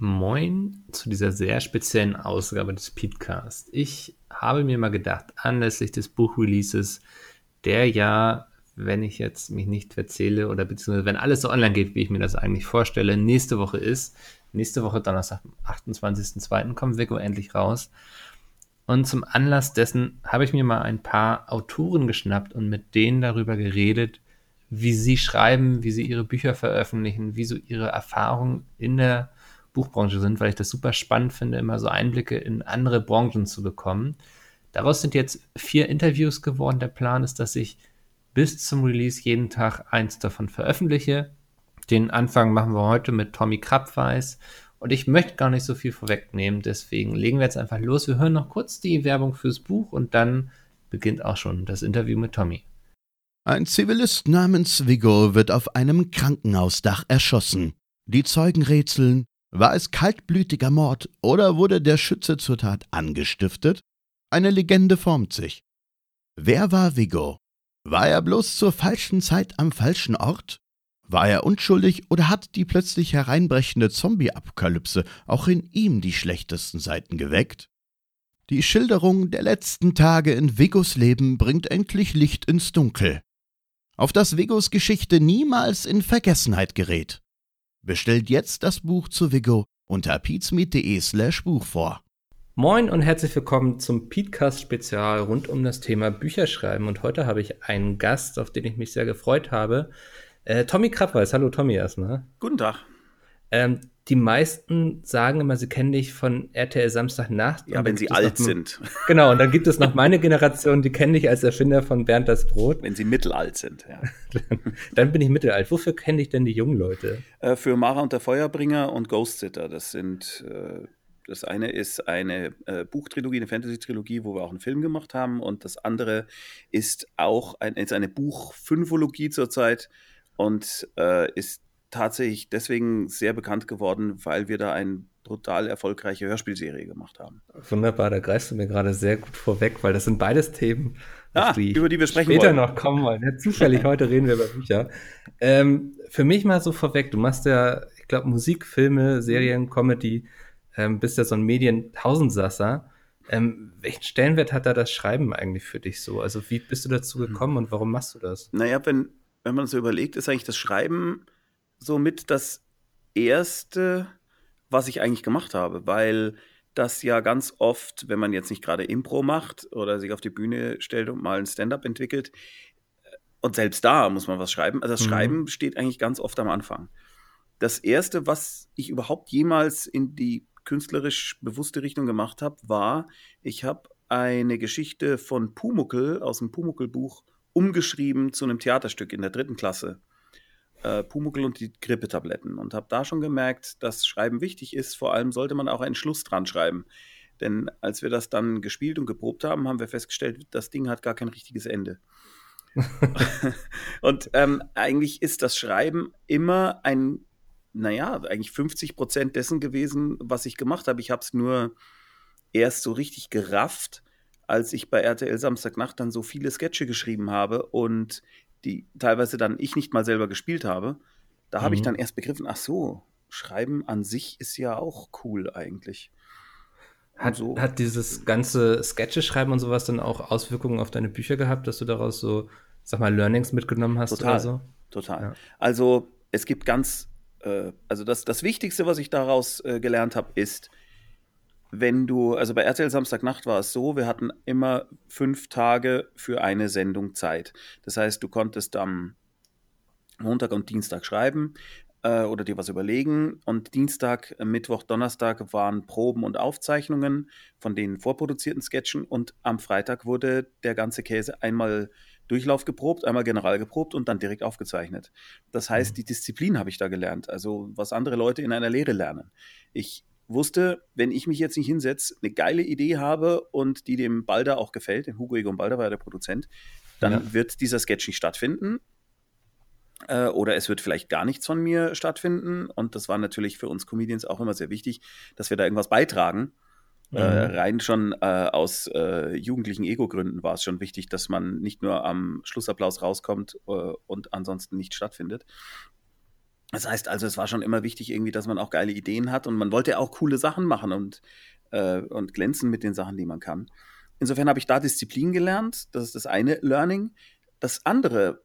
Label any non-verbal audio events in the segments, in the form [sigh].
Moin zu dieser sehr speziellen Ausgabe des Podcast. Ich habe mir mal gedacht, anlässlich des Buchreleases, der ja, wenn ich jetzt mich nicht verzähle oder beziehungsweise wenn alles so online geht, wie ich mir das eigentlich vorstelle, nächste Woche ist, nächste Woche Donnerstag, am 28.02. kommt Vico endlich raus. Und zum Anlass dessen habe ich mir mal ein paar Autoren geschnappt und mit denen darüber geredet, wie sie schreiben, wie sie ihre Bücher veröffentlichen, wie so ihre Erfahrungen in der Buchbranche sind, weil ich das super spannend finde, immer so Einblicke in andere Branchen zu bekommen. Daraus sind jetzt vier Interviews geworden. Der Plan ist, dass ich bis zum Release jeden Tag eins davon veröffentliche. Den Anfang machen wir heute mit Tommy Krabweis. Und ich möchte gar nicht so viel vorwegnehmen, deswegen legen wir jetzt einfach los. Wir hören noch kurz die Werbung fürs Buch und dann beginnt auch schon das Interview mit Tommy. Ein Zivilist namens Vigo wird auf einem Krankenhausdach erschossen. Die Zeugen rätseln, war es kaltblütiger Mord oder wurde der Schütze zur Tat angestiftet? Eine Legende formt sich. Wer war Vigo? War er bloß zur falschen Zeit am falschen Ort? War er unschuldig oder hat die plötzlich hereinbrechende Zombie-Apokalypse auch in ihm die schlechtesten Seiten geweckt? Die Schilderung der letzten Tage in Vigos Leben bringt endlich Licht ins Dunkel. Auf das Vigos Geschichte niemals in Vergessenheit gerät. Bestellt jetzt das Buch zu Vigo unter peatsmeet.de slash Buch vor. Moin und herzlich willkommen zum Podcast Spezial rund um das Thema Bücherschreiben. Und heute habe ich einen Gast, auf den ich mich sehr gefreut habe. Äh, Tommy Krappweis. Hallo Tommy erstmal. Guten Tag. Ähm, die meisten sagen immer, sie kennen dich von RTL Samstagnacht. Ja, wenn sie alt sind. Genau, und dann gibt es noch meine Generation, die kennen dich als Erfinder von Bernd das Brot. Wenn sie mittelalt sind, ja. [laughs] dann bin ich mittelalt. Wofür kenne ich denn die jungen Leute? Äh, für Mara und der Feuerbringer und Ghost Sitter. Das sind, äh, das eine ist eine äh, Buchtrilogie, eine Fantasy-Trilogie, wo wir auch einen Film gemacht haben. Und das andere ist auch ein, ist eine Buchfünfologie zurzeit und äh, ist tatsächlich deswegen sehr bekannt geworden, weil wir da eine brutal erfolgreiche Hörspielserie gemacht haben. Wunderbar, da greifst du mir gerade sehr gut vorweg, weil das sind beides Themen, ah, die über die wir sprechen später wollen. noch kommen wollen. Ja, zufällig heute reden wir über Bücher. Ähm, für mich mal so vorweg, du machst ja, ich glaube, Musik, Filme, Serien, Comedy, ähm, bist ja so ein Medien-Tausendsasser. Ähm, welchen Stellenwert hat da das Schreiben eigentlich für dich so? Also wie bist du dazu gekommen und warum machst du das? Naja, wenn, wenn man so überlegt, ist eigentlich das Schreiben somit das erste, was ich eigentlich gemacht habe, weil das ja ganz oft, wenn man jetzt nicht gerade Impro macht oder sich auf die Bühne stellt und mal ein Stand-up entwickelt, äh, und selbst da muss man was schreiben. Also das mhm. Schreiben steht eigentlich ganz oft am Anfang. Das erste, was ich überhaupt jemals in die künstlerisch bewusste Richtung gemacht habe, war, ich habe eine Geschichte von Pumuckel aus dem Pumuckel-Buch umgeschrieben zu einem Theaterstück in der dritten Klasse äh, Pumuckl und die Grippetabletten und habe da schon gemerkt, dass Schreiben wichtig ist. Vor allem sollte man auch einen Schluss dran schreiben. Denn als wir das dann gespielt und geprobt haben, haben wir festgestellt, das Ding hat gar kein richtiges Ende. [laughs] [laughs] und ähm, eigentlich ist das Schreiben immer ein, naja, eigentlich 50 Prozent dessen gewesen, was ich gemacht habe. Ich habe es nur erst so richtig gerafft, als ich bei RTL Samstagnacht dann so viele Sketche geschrieben habe und die teilweise dann ich nicht mal selber gespielt habe, da mhm. habe ich mhm. dann erst begriffen, ach so, Schreiben an sich ist ja auch cool eigentlich. Hat, so. hat dieses ganze Sketche-Schreiben und sowas dann auch Auswirkungen auf deine Bücher gehabt, dass du daraus so, sag mal, Learnings mitgenommen hast total, oder so? Total. Ja. Also es gibt ganz, äh, also das, das Wichtigste, was ich daraus äh, gelernt habe, ist, wenn du, also bei RTL Samstagnacht war es so, wir hatten immer fünf Tage für eine Sendung Zeit. Das heißt, du konntest am Montag und Dienstag schreiben äh, oder dir was überlegen. Und Dienstag, Mittwoch, Donnerstag waren Proben und Aufzeichnungen von den vorproduzierten Sketchen. Und am Freitag wurde der ganze Käse einmal Durchlauf geprobt, einmal general geprobt und dann direkt aufgezeichnet. Das heißt, mhm. die Disziplin habe ich da gelernt, also was andere Leute in einer Lehre lernen. Ich wusste, wenn ich mich jetzt nicht hinsetze, eine geile Idee habe und die dem Balder auch gefällt, dem Hugo Egon Balder war ja der Produzent, dann ja. wird dieser Sketch nicht stattfinden. Äh, oder es wird vielleicht gar nichts von mir stattfinden. Und das war natürlich für uns Comedians auch immer sehr wichtig, dass wir da irgendwas beitragen. Äh, mhm. Äh, rein schon äh, aus äh, jugendlichen Ego-Gründen war es schon wichtig, dass man nicht nur am Schlussapplaus rauskommt und ansonsten nicht stattfindet. Das heißt also, es war schon immer wichtig irgendwie, dass man auch geile Ideen hat und man wollte auch coole Sachen machen und, äh, und glänzen mit den Sachen, die man kann. Insofern habe ich da Disziplin gelernt. Das ist das eine Learning. Das andere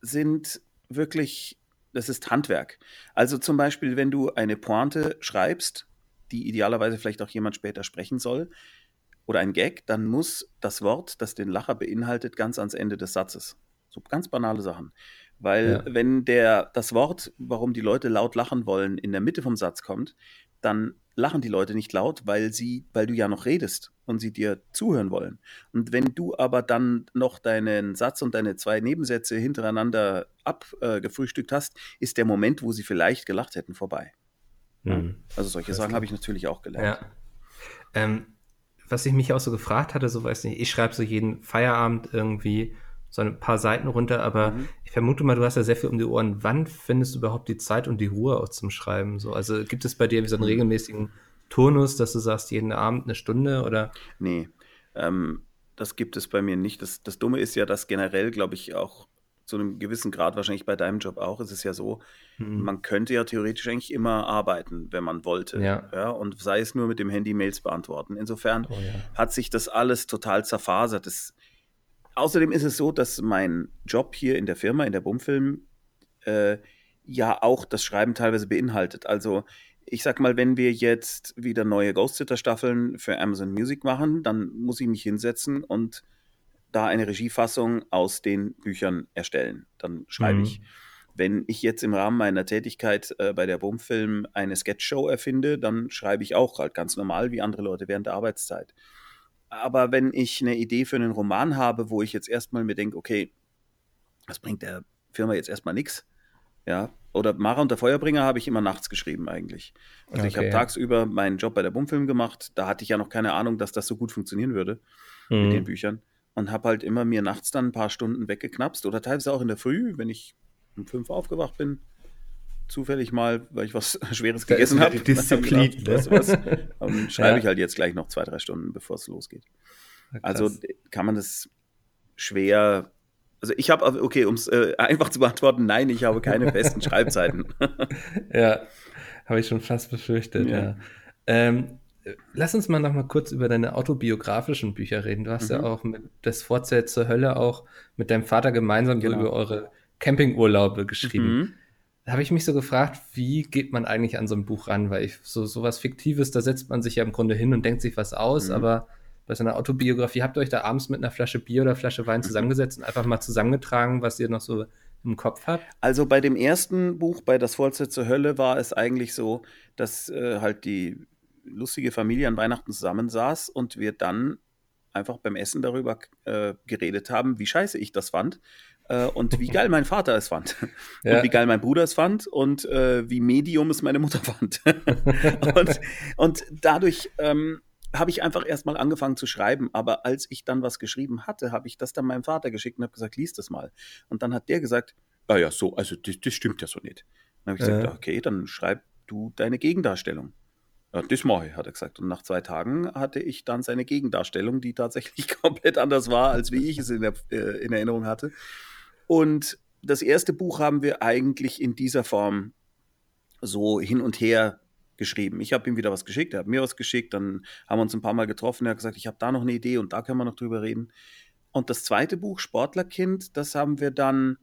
sind wirklich, das ist Handwerk. Also zum Beispiel, wenn du eine Pointe schreibst, die idealerweise vielleicht auch jemand später sprechen soll, oder ein Gag, dann muss das Wort, das den Lacher beinhaltet, ganz ans Ende des Satzes. So ganz banale Sachen. Weil ja. wenn der, das Wort, warum die Leute laut lachen wollen, in der Mitte vom Satz kommt, dann lachen die Leute nicht laut, weil sie, weil du ja noch redest und sie dir zuhören wollen. Und wenn du aber dann noch deinen Satz und deine zwei Nebensätze hintereinander abgefrühstückt äh, hast, ist der Moment, wo sie vielleicht gelacht hätten, vorbei. Mhm. Also solche Sachen habe ich natürlich auch gelernt. Ja. Ähm, was ich mich auch so gefragt hatte, so weiß nicht, ich schreibe so jeden Feierabend irgendwie so ein paar Seiten runter, aber mhm. ich vermute mal, du hast ja sehr viel um die Ohren. Wann findest du überhaupt die Zeit und die Ruhe auch zum Schreiben? So, also gibt es bei dir wie so einen mhm. regelmäßigen Turnus, dass du sagst, jeden Abend eine Stunde oder? Nee, ähm, das gibt es bei mir nicht. Das, das Dumme ist ja, dass generell, glaube ich, auch zu einem gewissen Grad, wahrscheinlich bei deinem Job auch, ist es ja so, mhm. man könnte ja theoretisch eigentlich immer arbeiten, wenn man wollte. Ja. ja und sei es nur mit dem Handy Mails beantworten. Insofern oh, ja. hat sich das alles total zerfasert. Das, außerdem ist es so, dass mein Job hier in der Firma, in der Bumfilm, äh, ja auch das Schreiben teilweise beinhaltet. Also ich sag mal, wenn wir jetzt wieder neue Ghost Sitter Staffeln für Amazon Music machen, dann muss ich mich hinsetzen und da eine Regiefassung aus den Büchern erstellen. Dann schreibe mhm. ich. Wenn ich jetzt im Rahmen meiner Tätigkeit äh, bei der Bumfilm eine Sketchshow erfinde, dann schreibe ich auch halt ganz normal wie andere Leute während der Arbeitszeit. Aber wenn ich eine Idee für einen Roman habe, wo ich jetzt erstmal mir denke, okay, das bringt der Firma jetzt erstmal nichts, ja, oder Mara und der Feuerbringer habe ich immer nachts geschrieben eigentlich. Also okay, ich habe tagsüber meinen Job bei der Bumfilm gemacht, da hatte ich ja noch keine Ahnung, dass das so gut funktionieren würde mhm. mit den Büchern und habe halt immer mir nachts dann ein paar Stunden weggeknapst oder teilweise auch in der Früh, wenn ich um fünf aufgewacht bin, zufällig mal, weil ich was [laughs] Schweres gegessen habe. [laughs] Disziplin. Gedacht, was, dann schreibe [laughs] ja. ich halt jetzt gleich noch zwei, drei Stunden, bevor es losgeht. Ja, also kann man das schwer. Also ich habe, okay, um es äh, einfach zu beantworten, nein, ich habe keine festen Schreibzeiten. ja, habe ich schon fast befürchtet, ja. ja. Ähm, lass uns mal noch mal kurz über deine autobiografischen Bücher reden. Du hast mhm. ja auch mit das Vorzelt zur Hölle auch mit deinem Vater gemeinsam genau. so über eure Campingurlaube geschrieben. Mhm. Da habe ich mich so gefragt, wie geht man eigentlich an so ein Buch ran? Weil ich so sowas Fiktives, da setzt man sich ja im Grunde hin und denkt sich was aus, mhm. aber bei so einer Autobiografie habt ihr euch da abends mit einer Flasche Bier oder Flasche Wein mhm. zusammengesetzt und einfach mal zusammengetragen, was ihr noch so im Kopf habt? Also bei dem ersten Buch, bei Das Vorzelt zur Hölle, war es eigentlich so, dass äh, halt die lustige Familie an Weihnachten zusammensaß und wir dann einfach beim Essen darüber äh, geredet haben, wie scheiße ich das fand äh, und wie geil mein Vater es fand ja. und wie geil mein Bruder es fand und äh, wie Medium es meine Mutter fand. [laughs] und, und dadurch ähm, habe ich einfach erstmal angefangen zu schreiben, aber als ich dann was geschrieben hatte, habe ich das dann meinem Vater geschickt und habe gesagt, lies das mal. Und dann hat der gesagt, ah ja, so, also das, das stimmt ja so nicht. Dann habe ich gesagt, okay, dann schreib du deine Gegendarstellung. Ja, das mache ich, hat er gesagt. Und nach zwei Tagen hatte ich dann seine Gegendarstellung, die tatsächlich [laughs] komplett anders war, als wie ich es in, der, äh, in Erinnerung hatte. Und das erste Buch haben wir eigentlich in dieser Form so hin und her geschrieben. Ich habe ihm wieder was geschickt, er hat mir was geschickt, dann haben wir uns ein paar Mal getroffen, er hat gesagt, ich habe da noch eine Idee und da können wir noch drüber reden. Und das zweite Buch, Sportlerkind, das haben wir dann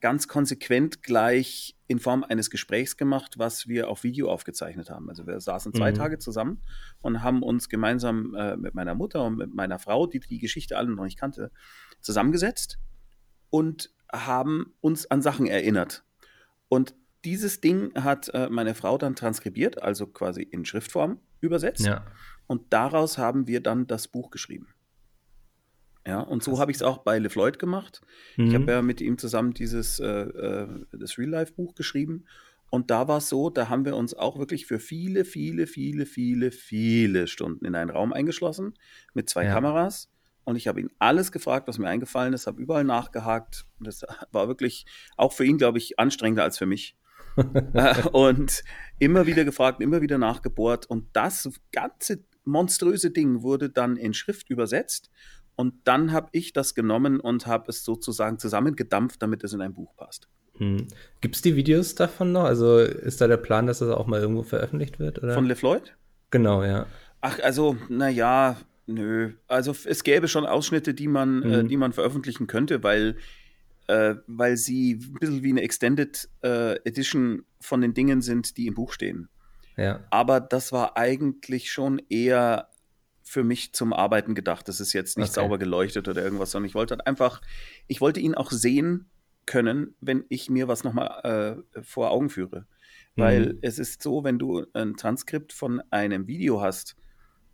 ganz konsequent gleich in Form eines Gesprächs gemacht, was wir auf Video aufgezeichnet haben. Also wir saßen zwei mhm. Tage zusammen und haben uns gemeinsam äh, mit meiner Mutter und mit meiner Frau, die die Geschichte alle noch nicht kannte, zusammengesetzt und haben uns an Sachen erinnert. Und dieses Ding hat äh, meine Frau dann transkribiert, also quasi in Schriftform übersetzt. Ja. Und daraus haben wir dann das Buch geschrieben. Ja, und so habe ich es auch bei LeFloid gemacht. Mhm. Ich habe ja mit ihm zusammen dieses äh, äh, das Real-Life-Buch geschrieben. Und da war es so, da haben wir uns auch wirklich für viele, viele, viele, viele, viele Stunden in einen Raum eingeschlossen mit zwei ja. Kameras. Und ich habe ihn alles gefragt, was mir eingefallen ist, habe überall nachgehakt. Das war wirklich auch für ihn, glaube ich, anstrengender als für mich. [laughs] Äh, und immer wieder gefragt, immer wieder nachgebohrt. Und das ganze monströse Ding wurde dann in Schrift übersetzt und dann habe ich das genommen und habe es sozusagen zusammengedampft, damit es in ein Buch passt. Hm. Gibt es die Videos davon noch? Also ist da der Plan, dass das auch mal irgendwo veröffentlicht wird? Oder? Von LeFloid? Genau, ja. Ach, also, naja, nö. Also es gäbe schon Ausschnitte, die man, äh, mhm. äh, die man veröffentlichen könnte, weil, äh, weil sie ein bisschen wie eine Extended äh, Edition von den Dingen sind, die im Buch stehen. Ja. Aber das war eigentlich schon eher für mich zum Arbeiten gedacht. Das ist jetzt nicht okay. sauber geleuchtet oder irgendwas, sondern ich wollte halt einfach, ich wollte ihn auch sehen können, wenn ich mir was nochmal äh, vor Augen führe. Weil mhm. es ist so, wenn du ein Transkript von einem Video hast,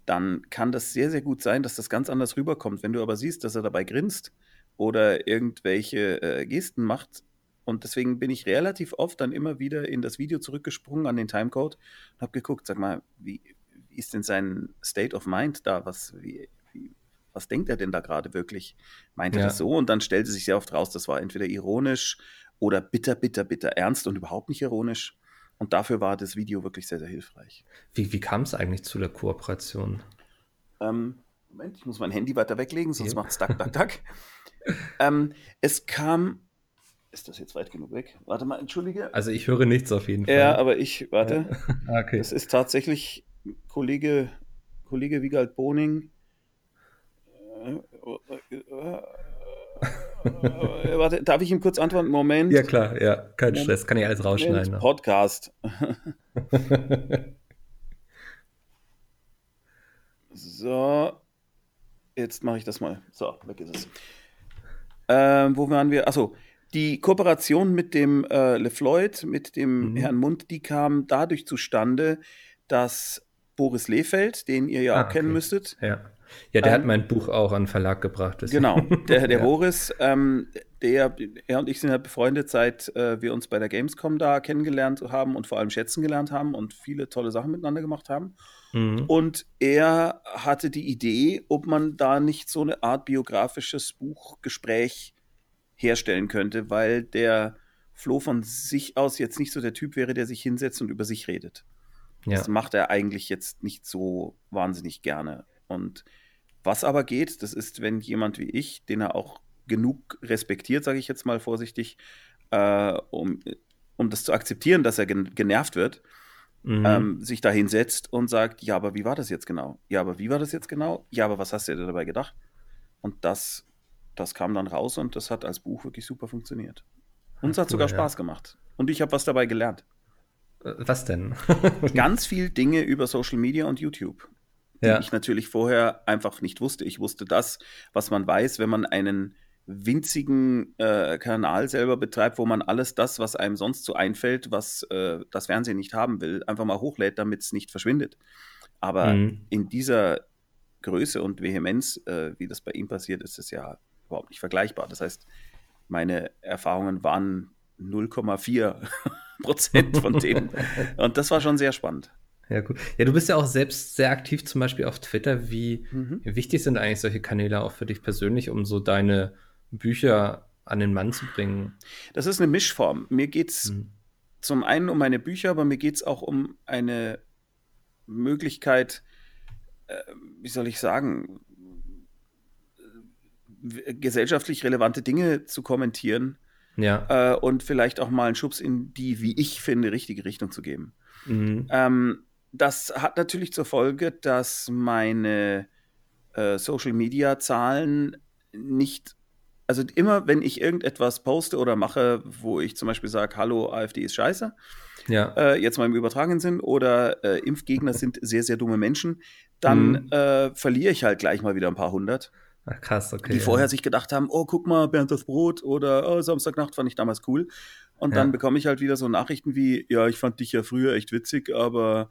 dann kann das sehr, sehr gut sein, dass das ganz anders rüberkommt. Wenn du aber siehst, dass er dabei grinst oder irgendwelche äh, Gesten macht, und deswegen bin ich relativ oft dann immer wieder in das Video zurückgesprungen an den Timecode und habe geguckt, sag mal, wie, wie, ist denn sein State of Mind da? Was, wie, wie, was denkt er denn da gerade wirklich? Meint er ja. das so? Und dann stellte sich sehr oft raus, das war entweder ironisch oder bitter, bitter, bitter ernst und überhaupt nicht ironisch. Und dafür war das Video wirklich sehr, sehr hilfreich. Wie, wie kam es eigentlich zu der Kooperation? Ähm, Moment, ich muss mein Handy weiter weglegen, sonst macht es Duck, Duck, Duck. [laughs] ähm, es kam. Ist das jetzt weit genug weg? Warte mal, entschuldige. Also ich höre nichts auf jeden Fall. Ja, aber ich, warte. Ja. [laughs] okay. Das ist tatsächlich Kollege, Kollege Wiegald Boning. Äh, äh, warte, darf ich ihm kurz antworten? Moment. Ja, klar, ja. Kein Moment. Stress, kann ich alles rausschneiden. Podcast. [laughs] so. Jetzt mache ich das mal. So, weg ist es. Ähm, wo waren wir? Achso, die Kooperation mit dem äh, LeFloid, mit dem mhm. Herrn Mund, die kam dadurch zustande, dass Boris Lehfeld, den ihr ja ah, auch kennen okay. müsstet, ja ja, der ähm, hat mein Buch auch an den Verlag gebracht. Deswegen. Genau, der, der [laughs] ja. Boris, ähm, der, er und ich sind halt befreundet, seit äh, wir uns bei der Gamescom da kennengelernt haben und vor allem schätzen gelernt haben und viele tolle Sachen miteinander gemacht haben. Mhm. Und er hatte die Idee, ob man da nicht so eine Art biografisches Buchgespräch herstellen könnte, weil der Flo von sich aus jetzt nicht so der Typ wäre, der sich hinsetzt und über sich redet. Ja. Das macht er eigentlich jetzt nicht so wahnsinnig gerne. Und was aber geht, das ist, wenn jemand wie ich, den er auch genug respektiert, sage ich jetzt mal vorsichtig, äh, um, um das zu akzeptieren, dass er genervt wird, mhm. ähm, sich da hinsetzt und sagt, ja, aber wie war das jetzt genau? Ja, aber wie war das jetzt genau? Ja, aber was hast du dir dabei gedacht? Und das, das kam dann raus und das hat als Buch wirklich super funktioniert. Und es hat cool, sogar ja. Spaß gemacht. Und ich habe was dabei gelernt. Äh, was denn? [laughs] Ganz viel Dinge über Social Media und YouTube die ja. ich natürlich vorher einfach nicht wusste. Ich wusste das, was man weiß, wenn man einen winzigen äh, Kanal selber betreibt, wo man alles das, was einem sonst so einfällt, was äh, das Fernsehen nicht haben will, einfach mal hochlädt, damit es nicht verschwindet. Aber mhm. in dieser Größe und Vehemenz, äh, wie das bei ihm passiert, ist es ja überhaupt nicht vergleichbar. Das heißt, meine Erfahrungen waren 0,4 [laughs] Prozent von denen. [laughs] und das war schon sehr spannend. Ja, gut. Ja, du bist ja auch selbst sehr aktiv, zum Beispiel auf Twitter. Wie mhm. wichtig sind eigentlich solche Kanäle auch für dich persönlich, um so deine Bücher an den Mann zu bringen? Das ist eine Mischform. Mir geht es mhm. zum einen um meine Bücher, aber mir geht es auch um eine Möglichkeit, äh, wie soll ich sagen, gesellschaftlich relevante Dinge zu kommentieren. Ja. Äh, und vielleicht auch mal einen Schubs in die, wie ich finde, richtige Richtung zu geben. Mhm. Ähm, das hat natürlich zur Folge, dass meine äh, Social-Media-Zahlen nicht, also immer wenn ich irgendetwas poste oder mache, wo ich zum Beispiel sage, hallo, AfD ist scheiße, ja. äh, jetzt mal im übertragenen Sinn, oder äh, Impfgegner sind sehr, sehr dumme Menschen, dann mhm. Äh, verliere ich halt gleich mal wieder ein paar hundert. Ach, krass, okay. Die ja. vorher sich gedacht haben, oh, guck mal, Bernd das Brot oder oh, Samstagnacht fand ich damals cool. Und dann bekomme ich halt wieder so Nachrichten wie, ja, ich fand dich ja früher echt witzig, aber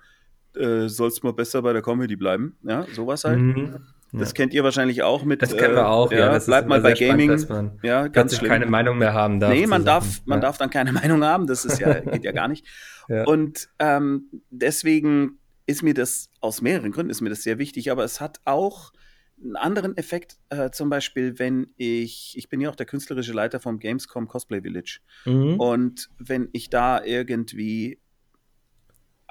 äh, sollst mal besser bei der Comedy bleiben. Ja, sowas halt. Mhm. Das ja. kennt ihr wahrscheinlich auch mit. Das kennen wir auch, äh, ja. Das bleibt mal bei Gaming. Spannend, ja, ganz schlimm. keine Meinung mehr haben darf. Nee, man darf, man ja. darf dann keine [laughs] Meinung haben. Das ist ja, [laughs] geht ja gar nicht. Ja. Und ähm, deswegen ist mir das aus mehreren Gründen ist mir das sehr wichtig, aber es hat auch einen anderen Effekt, äh, zum Beispiel, wenn ich, ich bin ja auch der künstlerische Leiter vom Gamescom Cosplay Village. Mhm. Und wenn ich da irgendwie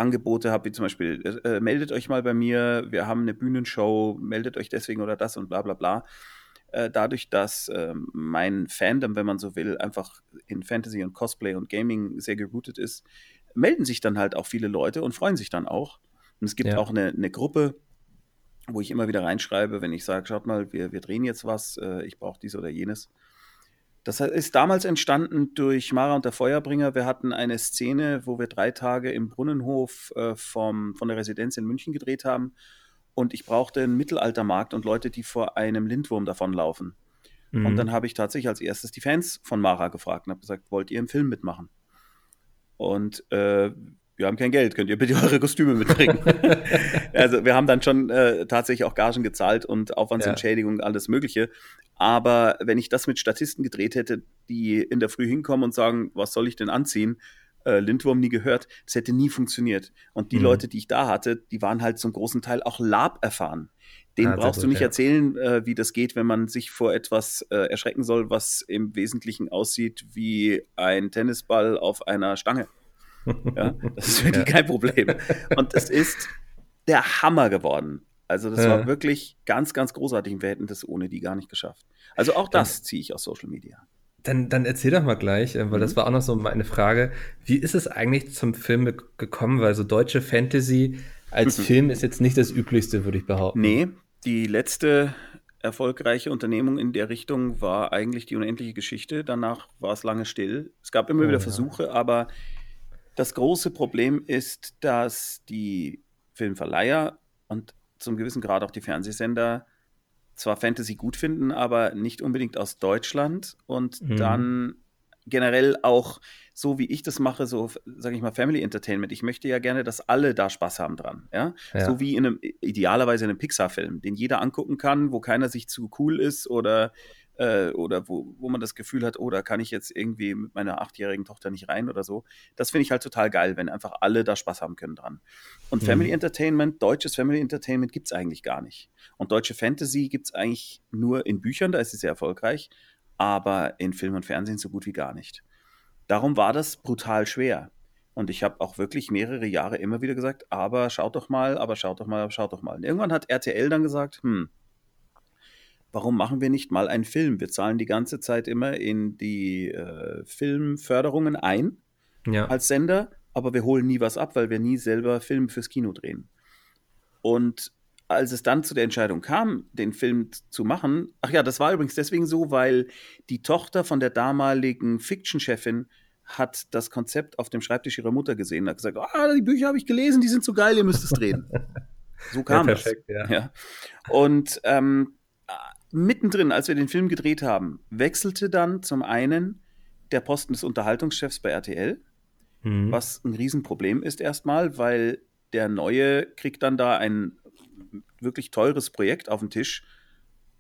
Angebote habe, wie zum Beispiel, äh, meldet euch mal bei mir, wir haben eine Bühnenshow, meldet euch deswegen oder das und bla bla bla. äh, dadurch, dass äh, mein Fandom, wenn man so will, einfach in Fantasy und Cosplay und Gaming sehr gerootet ist, melden sich dann halt auch viele Leute und freuen sich dann auch. Und es gibt ja. auch eine, eine Gruppe, wo ich immer wieder reinschreibe, wenn ich sage, schaut mal, wir, wir drehen jetzt was, äh, ich brauche dies oder jenes. Das ist damals entstanden durch Mara und der Feuerbringer. Wir hatten eine Szene, wo wir drei Tage im Brunnenhof äh, vom, von der Residenz in München gedreht haben. Und ich brauchte einen Mittelaltermarkt und Leute, die vor einem Lindwurm davonlaufen. Mhm. Und dann habe ich tatsächlich als erstes die Fans von Mara gefragt und habe gesagt, wollt ihr im Film mitmachen? Und äh, wir haben kein Geld, könnt ihr bitte [laughs] eure Kostüme mitbringen? [laughs] also wir haben dann schon äh, tatsächlich auch Gagen gezahlt und Aufwandsentschädigung, ja. alles Mögliche. Aber wenn ich das mit Statisten gedreht hätte, die in der Früh hinkommen und sagen, was soll ich denn anziehen? Äh, Lindwurm nie gehört, das hätte nie funktioniert. Und die mhm. Leute, die ich da hatte, die waren halt zum großen Teil auch Lab erfahren. Den ah, brauchst du nicht ja. erzählen, äh, wie das geht, wenn man sich vor etwas äh, erschrecken soll, was im Wesentlichen aussieht wie ein Tennisball auf einer Stange. Ja, das ist wirklich ja. kein Problem. Und es ist der Hammer geworden. Also das ja. war wirklich ganz, ganz großartig. Wir hätten das ohne die gar nicht geschafft. Also auch das ziehe ich aus Social Media. Dann, dann erzähl doch mal gleich, äh, weil mhm. das war auch noch so meine Frage. Wie ist es eigentlich zum Film gekommen? Weil so deutsche Fantasy als mhm. [laughs] Film ist jetzt nicht das Üblichste, würde ich behaupten. Nee, die letzte erfolgreiche Unternehmung in der Richtung war eigentlich die unendliche Geschichte. Danach war es lange still. Es gab immer oh, wieder Versuche, ja. aber das große Problem ist, dass die Filmverleiher und zum gewissen Grad auch die Fernsehsender zwar Fantasy gut finden, aber nicht unbedingt aus Deutschland und mhm. dann generell auch so wie ich das mache, so sage ich mal Family Entertainment. Ich möchte ja gerne, dass alle da Spaß haben dran, ja? ja. So wie in einem idealerweise in einem Pixar-Film, den jeder angucken kann, wo keiner sich zu cool ist oder äh, oder wo, wo man das Gefühl hat, oh, da kann ich jetzt irgendwie mit meiner achtjährigen Tochter nicht rein oder so. Das finde ich halt total geil, wenn einfach alle da Spaß haben können dran. Und mhm. Family Entertainment, deutsches Family Entertainment gibt es eigentlich gar nicht. Und deutsche Fantasy gibt es eigentlich nur in Büchern, da ist sie sehr erfolgreich, aber in Film und Fernsehen so gut wie gar nicht. Darum war das brutal schwer. Und ich habe auch wirklich mehrere Jahre immer wieder gesagt, aber schaut doch mal, aber schaut doch mal, aber schaut doch mal. Und irgendwann hat RTL dann gesagt, hm, warum machen wir nicht mal einen Film? Wir zahlen die ganze Zeit immer in die äh, Filmförderungen ein ja. als Sender, aber wir holen nie was ab, weil wir nie selber Filme fürs Kino drehen. Und als es dann zu der Entscheidung kam, den Film zu machen, ach ja, das war übrigens deswegen so, weil die Tochter von der damaligen Fiction-Chefin hat das Konzept auf dem Schreibtisch ihrer Mutter gesehen und hat gesagt, ah, die Bücher habe ich gelesen, die sind so geil, ihr müsst es drehen. [laughs] So kam ja, perfekt, das. Ja. ja. Und ähm, mittendrin, als wir den Film gedreht haben, wechselte dann zum einen der Posten des Unterhaltungschefs bei RTL, mhm. was ein Riesenproblem ist erstmal, weil der Neue kriegt dann da ein wirklich teures Projekt auf den Tisch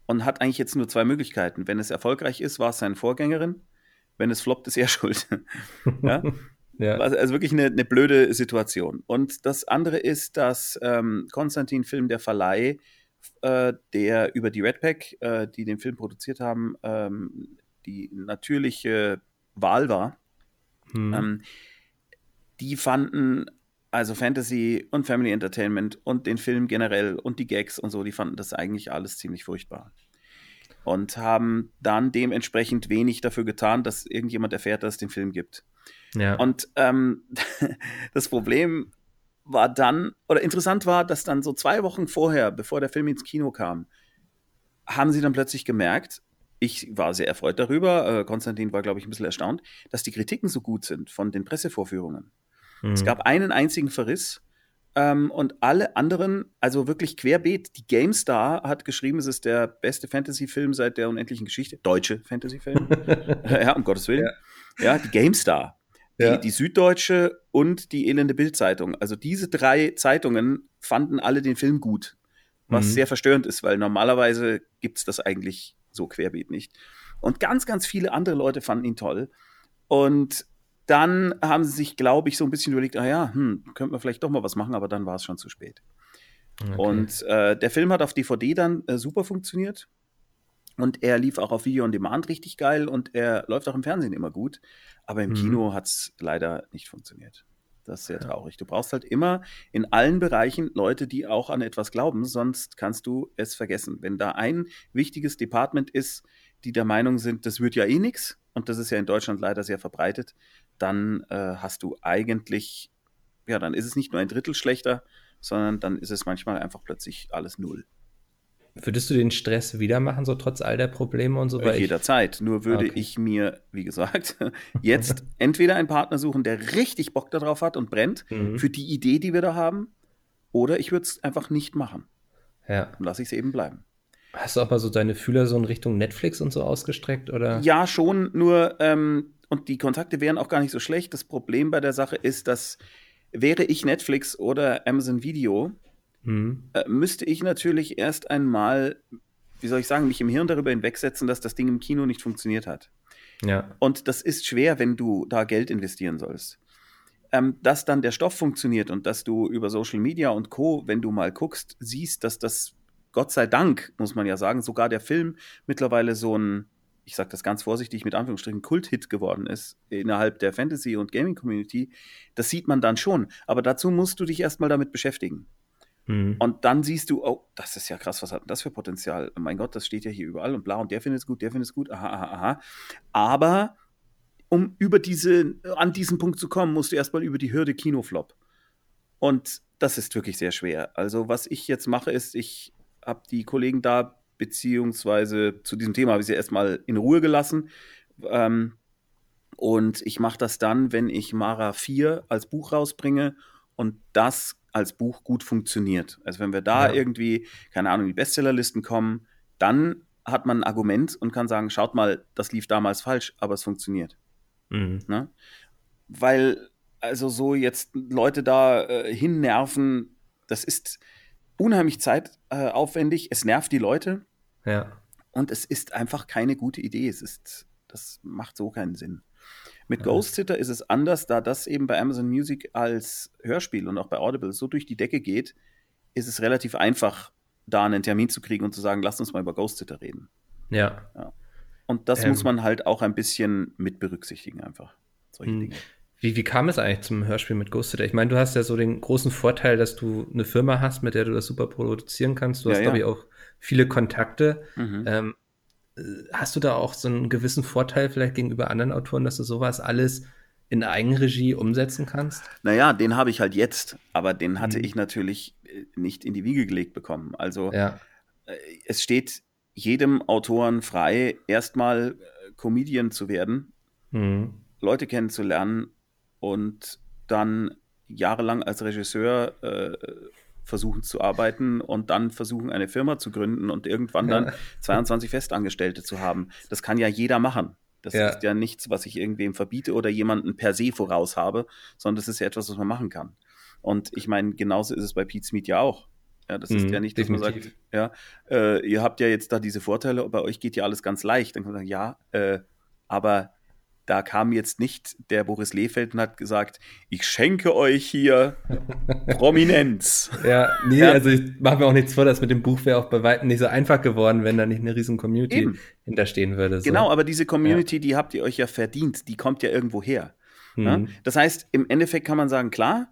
und hat eigentlich jetzt nur zwei Möglichkeiten. Wenn es erfolgreich ist, war es seine Vorgängerin. Wenn es floppt, ist er [laughs] schuld. [laughs] ja? ja? Also wirklich eine, eine, blöde Situation. Und das andere ist, dass ähm, Konstantin Film, der Verleih, äh, der über die Redpack, äh, die den Film produziert haben, ähm, die natürliche Wahl war. Hm. Ähm, die fanden also Fantasy und Family Entertainment und den Film generell und die Gags und so, die fanden das eigentlich alles ziemlich furchtbar. Und haben dann dementsprechend wenig dafür getan, dass irgendjemand erfährt, dass es den Film gibt. Ja. Und ähm, [laughs] das Problem war dann, oder interessant war, dass dann so zwei Wochen vorher, bevor der Film ins Kino kam, haben sie dann plötzlich gemerkt, ich war sehr erfreut darüber, äh, Konstantin war, glaube ich, ein bisschen erstaunt, dass die Kritiken so gut sind von den Pressevorführungen. Mhm. Es gab einen einzigen Verriss ähm, und alle anderen, also wirklich querbeet, die GameStar hat geschrieben, es ist der beste Fantasy-Film seit der unendlichen Geschichte, deutsche Fantasy-Film, [laughs] ja, um Gottes Willen. Ja, ja die GameStar ja. die, die, Süddeutsche und die Elende Bildzeitung. Also diese drei Zeitungen fanden alle den Film gut, was mhm. sehr verstörend ist, weil normalerweise gibt es das eigentlich so querbeet nicht. Und ganz, ganz viele andere Leute fanden ihn toll. Und dann haben sie sich, glaube ich, so ein bisschen überlegt, ah ja, hm, könnte man vielleicht doch mal was machen, aber dann war es schon zu spät. Okay. Und äh, der Film hat auf DVD dann äh, super funktioniert. Und er lief auch auf Video on Demand richtig geil und er läuft auch im Fernsehen immer gut. Aber im mhm. Kino hat es leider nicht funktioniert. Das ist sehr traurig. Du brauchst halt immer in allen Bereichen Leute, die auch an etwas glauben, sonst kannst du es vergessen. Wenn da ein wichtiges Department ist, die der Meinung sind, das wird ja eh nichts, und das ist ja in Deutschland leider sehr verbreitet, dann äh, hast du eigentlich, ja, dann ist es nicht nur ein Drittel schlechter, sondern dann ist es manchmal einfach plötzlich alles null. Würdest du den Stress wieder machen, so trotz all der Probleme und so? Äh, jederzeit. Nur würde okay. ich mir, wie gesagt, [laughs] jetzt entweder einen Partner suchen, der richtig Bock darauf hat und brennt mhm. für die Idee, die wir da haben, oder ich würde es einfach nicht machen. Ja. Und lasse ich es eben bleiben. Hast du auch mal so deine Fühler so in Richtung Netflix und so ausgestreckt, oder? Ja, schon, nur, ähm, und die Kontakte wären auch gar nicht so schlecht. Das Problem bei der Sache ist, dass wäre ich Netflix oder Amazon Video, mhm. äh, müsste ich natürlich erst einmal, wie soll ich sagen, mich im Hirn darüber hinwegsetzen, dass das Ding im Kino nicht funktioniert hat. Ja. Und das ist schwer, wenn du da Geld investieren sollst. Ähm, dass dann der Stoff funktioniert und dass du über Social Media und Co., wenn du mal guckst, siehst, dass das Gott sei Dank, muss man ja sagen, sogar der Film mittlerweile so ein, ich sage das ganz vorsichtig mit Anführungsstrichen, Kult-Hit geworden ist innerhalb der Fantasy- und Gaming-Community, das sieht man dann schon. Aber dazu musst du dich erstmal damit beschäftigen. Mhm. Und dann siehst du, oh, das ist ja krass, was hat denn das für Potenzial? Oh mein Gott, das steht ja hier überall und bla, und der findet es gut, der findet es gut, aha, aha, aha. Aber um über diese, an diesen Punkt zu kommen, musst du erstmal über die Hürde Kinoflop. Und das ist wirklich sehr schwer. Also, was ich jetzt mache, ist, ich habe die Kollegen da, beziehungsweise zu diesem Thema habe ich sie erstmal in Ruhe gelassen. Ähm, und ich mache das dann, wenn ich Mara 4 als Buch rausbringe und das als Buch gut funktioniert. Also wenn wir da ja. irgendwie, keine Ahnung, die Bestsellerlisten kommen, dann hat man ein Argument und kann sagen, schaut mal, das lief damals falsch, aber es funktioniert. Mhm. Ne? Weil also so jetzt Leute da äh, hinnerven, das ist, unheimlich zeitaufwendig. es nervt die Leute. Ja. Und es ist einfach keine gute Idee. Es ist, das macht so keinen Sinn. Mit. Ghost Sitter ist es anders, da das eben bei Amazon Music als Hörspiel und auch bei Audible so durch die Decke geht, ist es relativ einfach, da einen Termin zu kriegen und zu sagen, lasst uns mal über Ghost Sitter reden. Ja. ja. Und das ähm. muss man halt auch ein bisschen mit berücksichtigen, einfach. Solche hm. Dinge. Wie, wie kam es eigentlich zum Hörspiel mit Ghost Ich meine, du hast ja so den großen Vorteil, dass du eine Firma hast, mit der du das super produzieren kannst. Du ja, hast, ja. glaube ich, auch viele Kontakte. Mhm. Ähm, äh, hast du da auch so einen gewissen Vorteil vielleicht gegenüber anderen Autoren, dass du sowas alles in Eigenregie umsetzen kannst? Naja, den habe ich halt jetzt, aber den hatte mhm. ich natürlich äh, nicht in die Wiege gelegt bekommen. Also ja. Äh, es steht jedem Autoren frei, erstmal Comedian zu werden, mhm. Leute kennenzulernen und dann jahrelang als Regisseur äh, versuchen zu arbeiten und dann versuchen, eine Firma zu gründen und irgendwann dann 22 [laughs] Festangestellte zu haben. Das kann ja jeder machen. Das ja. ist ja nichts, was ich irgendwem verbiete oder jemanden per se voraus habe, sondern das ist ja etwas, was man machen kann. Und ich meine, genauso ist es bei Pete's Meet ja auch. Ja, das ist mhm, ja nicht, dass definitiv. man sagt, ja, äh, ihr habt ja jetzt da diese Vorteile, bei euch geht ja alles ganz leicht. Dann kann man sagen, ja, äh, aber da kam jetzt nicht der Boris Lehfeld und hat gesagt, ich schenke euch hier [laughs] Prominenz. ja, nee, ja. also ich mache mir auch nichts vor, dass mit dem Buch wäre auch bei weitem nicht so einfach geworden, wenn da nicht eine riesen Community Eben. hinterstehen würde. So. Genau, aber diese Community, ja. die habt ihr euch ja verdient, die kommt ja irgendwo her. Mhm. Das heißt, im Endeffekt kann man sagen, klar,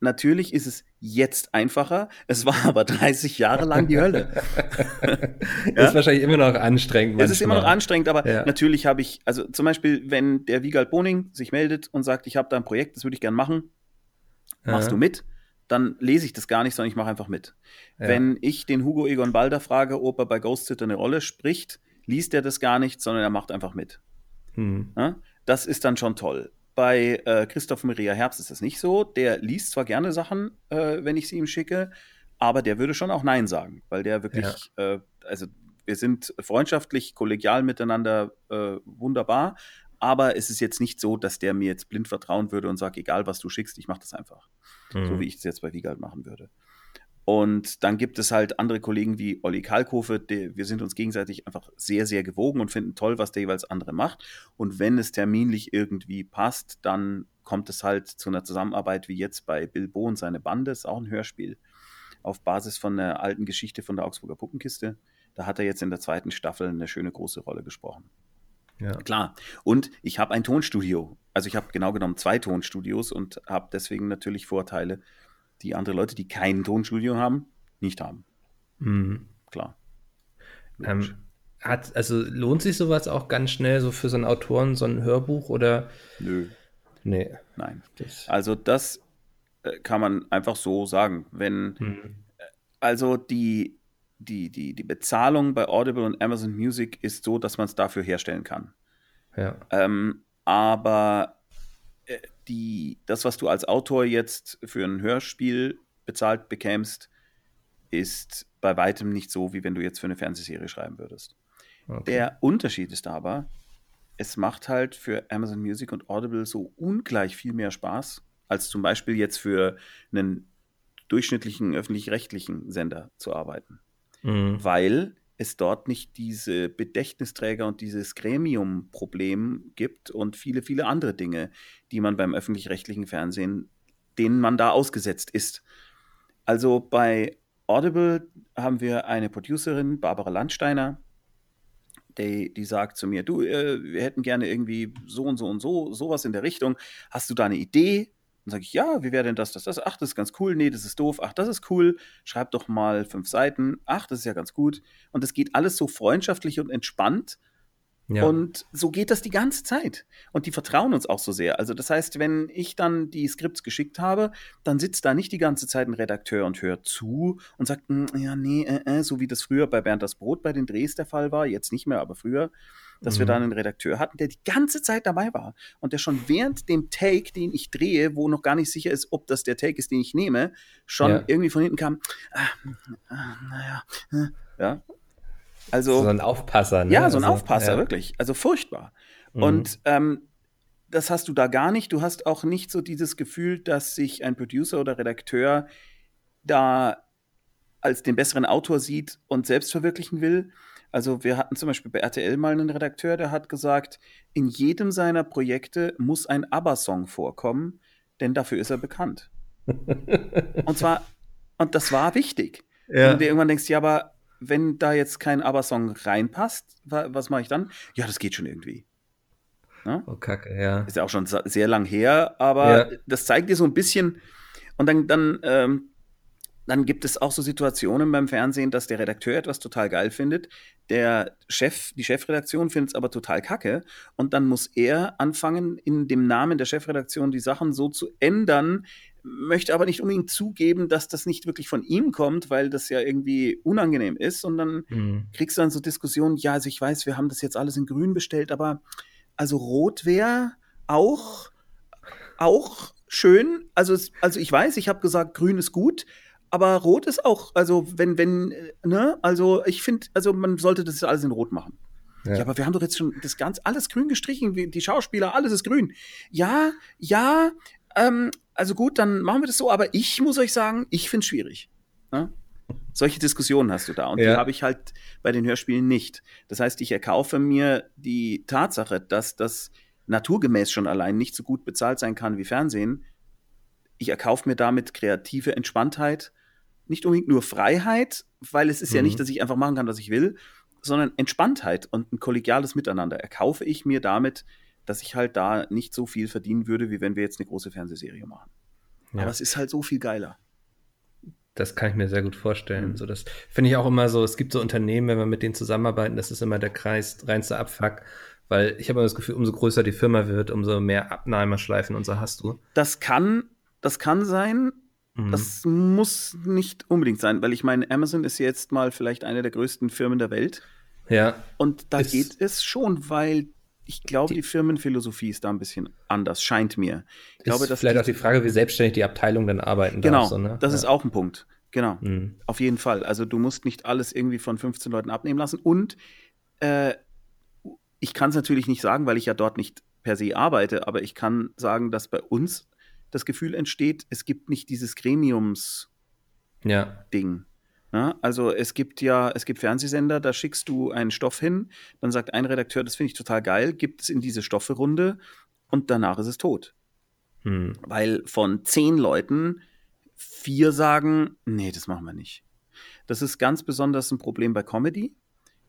Natürlich ist es jetzt einfacher. Es war aber 30 Jahre lang die Hölle. [laughs] ja? Ist wahrscheinlich immer noch anstrengend. Manchmal. Es ist immer noch anstrengend, aber ja. natürlich habe ich, also zum Beispiel, wenn der Wiegald Boning sich meldet und sagt, ich habe da ein Projekt, das würde ich gerne machen, machst ja. du mit? Dann lese ich das gar nicht, sondern ich mache einfach mit. Wenn ich den Hugo Egon Balder frage, ob er bei Ghost Sitter eine Rolle spricht, liest er das gar nicht, sondern er macht einfach mit. Hm. Das ist dann schon toll. Bei äh, Christoph Maria Herbst ist das nicht so. Der liest zwar gerne Sachen, äh, wenn ich sie ihm schicke, aber der würde schon auch Nein sagen, weil der wirklich, ja. äh, also wir sind freundschaftlich, kollegial miteinander äh, wunderbar, aber es ist jetzt nicht so, dass der mir jetzt blind vertrauen würde und sagt, egal was du schickst, ich mache das einfach. Mhm. So wie ich es jetzt bei Wiegald machen würde. Und dann gibt es halt andere Kollegen wie Olli Kalkofe, die, wir sind uns gegenseitig einfach sehr, sehr gewogen und finden toll, was der jeweils andere macht. Und wenn es terminlich irgendwie passt, dann kommt es halt zu einer Zusammenarbeit wie jetzt bei Bilbo und seine Bande, ist auch ein Hörspiel, auf Basis von einer alten Geschichte von der Augsburger Puppenkiste. Da hat er jetzt in der zweiten Staffel eine schöne große Rolle gesprochen. Ja. Klar. Und ich habe ein Tonstudio. Also ich habe genau genommen zwei Tonstudios und habe deswegen natürlich Vorteile, die andere Leute, die kein Tonstudio haben, nicht haben. Mhm. Klar. Ähm, hat, also lohnt sich sowas auch ganz schnell so für so einen Autoren, so ein Hörbuch oder? Nö. Nee. Nein. Das, Also das äh, kann man einfach so sagen. Wenn Mhm. also die, die, die, die Bezahlung bei Audible und Amazon Music ist so, dass man es dafür herstellen kann. Ja. Ähm, aber äh, die, das, was du als Autor jetzt für ein Hörspiel bezahlt bekämst, ist bei weitem nicht so, wie wenn du jetzt für eine Fernsehserie schreiben würdest. Okay. Der Unterschied ist aber, es macht halt für Amazon Music und Audible so ungleich viel mehr Spaß, als zum Beispiel jetzt für einen durchschnittlichen öffentlich-rechtlichen Sender zu arbeiten. Mhm. Weil es dort nicht diese Bedächtnisträger und dieses Gremium-Problem gibt und viele, viele andere Dinge, die man beim öffentlich-rechtlichen Fernsehen, denen man da ausgesetzt ist. Also bei Audible haben wir eine Producerin, Barbara Landsteiner, die, die sagt zu mir, du, äh, wir hätten gerne irgendwie so und so und so, sowas in der Richtung. Hast du da eine Idee? Dann sage ich, ja, wie wäre denn das, das, das? Ach, das ist ganz cool. Nee, das ist doof. Ach, das ist cool. Schreib doch mal fünf Seiten. Ach, das ist ja ganz gut. Und es geht alles so freundschaftlich und entspannt. Ja. Und so geht das die ganze Zeit. Und die vertrauen uns auch so sehr. Also das heißt, wenn ich dann die Skripts geschickt habe, dann sitzt da nicht die ganze Zeit ein Redakteur und hört zu und sagt, "Hm, ja, nee, äh, äh, so wie das früher bei Bernd das Brot bei den Drehs der Fall war, jetzt nicht mehr, aber früher, dass wir Mhm. da einen Redakteur hatten, der die ganze Zeit dabei war und der schon während dem Take, den ich drehe, wo noch gar nicht sicher ist, ob das der Take ist, den ich nehme, schon Ja. irgendwie von hinten kam, ah, ah, naja, äh, ja. Also, so ein Aufpasser, ne? ja, so ein Also, Aufpasser, ja. wirklich. Also furchtbar. Mhm. Und ähm, das hast du da gar nicht. Du hast auch nicht so dieses Gefühl, dass sich ein Producer oder Redakteur da als den besseren Autor sieht und selbst verwirklichen will. Also wir hatten zum Beispiel bei RTL mal einen Redakteur, der hat gesagt, in jedem seiner Projekte muss ein ABBA-Song vorkommen, denn dafür ist er bekannt. [laughs] Und zwar, und das war wichtig. Wenn ja. du dir irgendwann denkst, ja, aber wenn da jetzt kein ABBA-Song reinpasst, wa was mache ich dann? Ja, das geht schon irgendwie. Ne? Oh, Kacke, ja. Ist ja auch schon sehr lang her, aber Ja. das zeigt dir so ein bisschen. Und dann, dann, ähm, dann gibt es auch so Situationen beim Fernsehen, dass der Redakteur etwas total geil findet, der Chef, die Chefredaktion findet es aber total kacke und dann muss er anfangen, in dem Namen der Chefredaktion die Sachen so zu ändern, möchte aber nicht unbedingt zugeben, dass das nicht wirklich von ihm kommt, weil das ja irgendwie unangenehm ist und dann Mhm. kriegst du dann so Diskussionen, ja, also ich weiß, wir haben das jetzt alles in grün bestellt, aber also rot wäre auch, auch schön. Also, also ich weiß, ich habe gesagt, grün ist gut, aber rot ist auch, also wenn, wenn, ne, also ich finde, also man sollte das alles in rot machen. Ja. Ja. aber wir haben doch jetzt schon das ganz alles grün gestrichen, die Schauspieler, alles ist grün. Ja, ja, ähm, also gut, dann machen wir das so, aber ich muss euch sagen, ich finde es schwierig. Ne? Solche Diskussionen hast du da und die Ja. habe ich halt bei den Hörspielen nicht. Das heißt, ich erkaufe mir die Tatsache, dass das naturgemäß schon allein nicht so gut bezahlt sein kann wie Fernsehen. Ich erkaufe mir damit kreative Entspanntheit, nicht unbedingt nur Freiheit, weil es ist ja Mhm. nicht, dass ich einfach machen kann, was ich will, sondern Entspanntheit und ein kollegiales Miteinander erkaufe ich mir damit, dass ich halt da nicht so viel verdienen würde, wie wenn wir jetzt eine große Fernsehserie machen. Ja. Aber es ist halt so viel geiler. Das kann ich mir sehr gut vorstellen. Mhm. So, das finde ich auch immer so, es gibt so Unternehmen, wenn wir mit denen zusammenarbeiten, das ist immer der Kreis, reinste Abfuck, weil ich habe immer das Gefühl, umso größer die Firma wird, umso mehr Abnahmeschleifen und so hast du. Das kann, das kann sein, Mhm. das muss nicht unbedingt sein, weil ich meine, Amazon ist jetzt mal vielleicht eine der größten Firmen der Welt. ja, Und da Ist- geht es schon, weil ich glaube, Die- die, Firmenphilosophie ist da ein bisschen anders, scheint mir. Ich glaube, ist dass vielleicht die, auch die Frage, wie selbstständig die Abteilung dann arbeiten genau, darf. So, ne? das ja. ist auch ein Punkt. Genau, Mhm. auf jeden Fall. Also du musst nicht alles irgendwie von 15 Leuten abnehmen lassen. Und äh, ich kann es natürlich nicht sagen, weil ich ja dort nicht per se arbeite, aber ich kann sagen, dass bei uns das Gefühl entsteht, es gibt nicht dieses Gremiums. Ja, Ja, also es gibt ja, es gibt Fernsehsender, da schickst du einen Stoff hin, dann sagt ein Redakteur, das finde ich total geil, gibt es in diese Stoffe-Runde und danach ist es tot. hm. Weil von zehn Leuten vier sagen, nee, das machen wir nicht. Das ist ganz besonders ein Problem bei Comedy,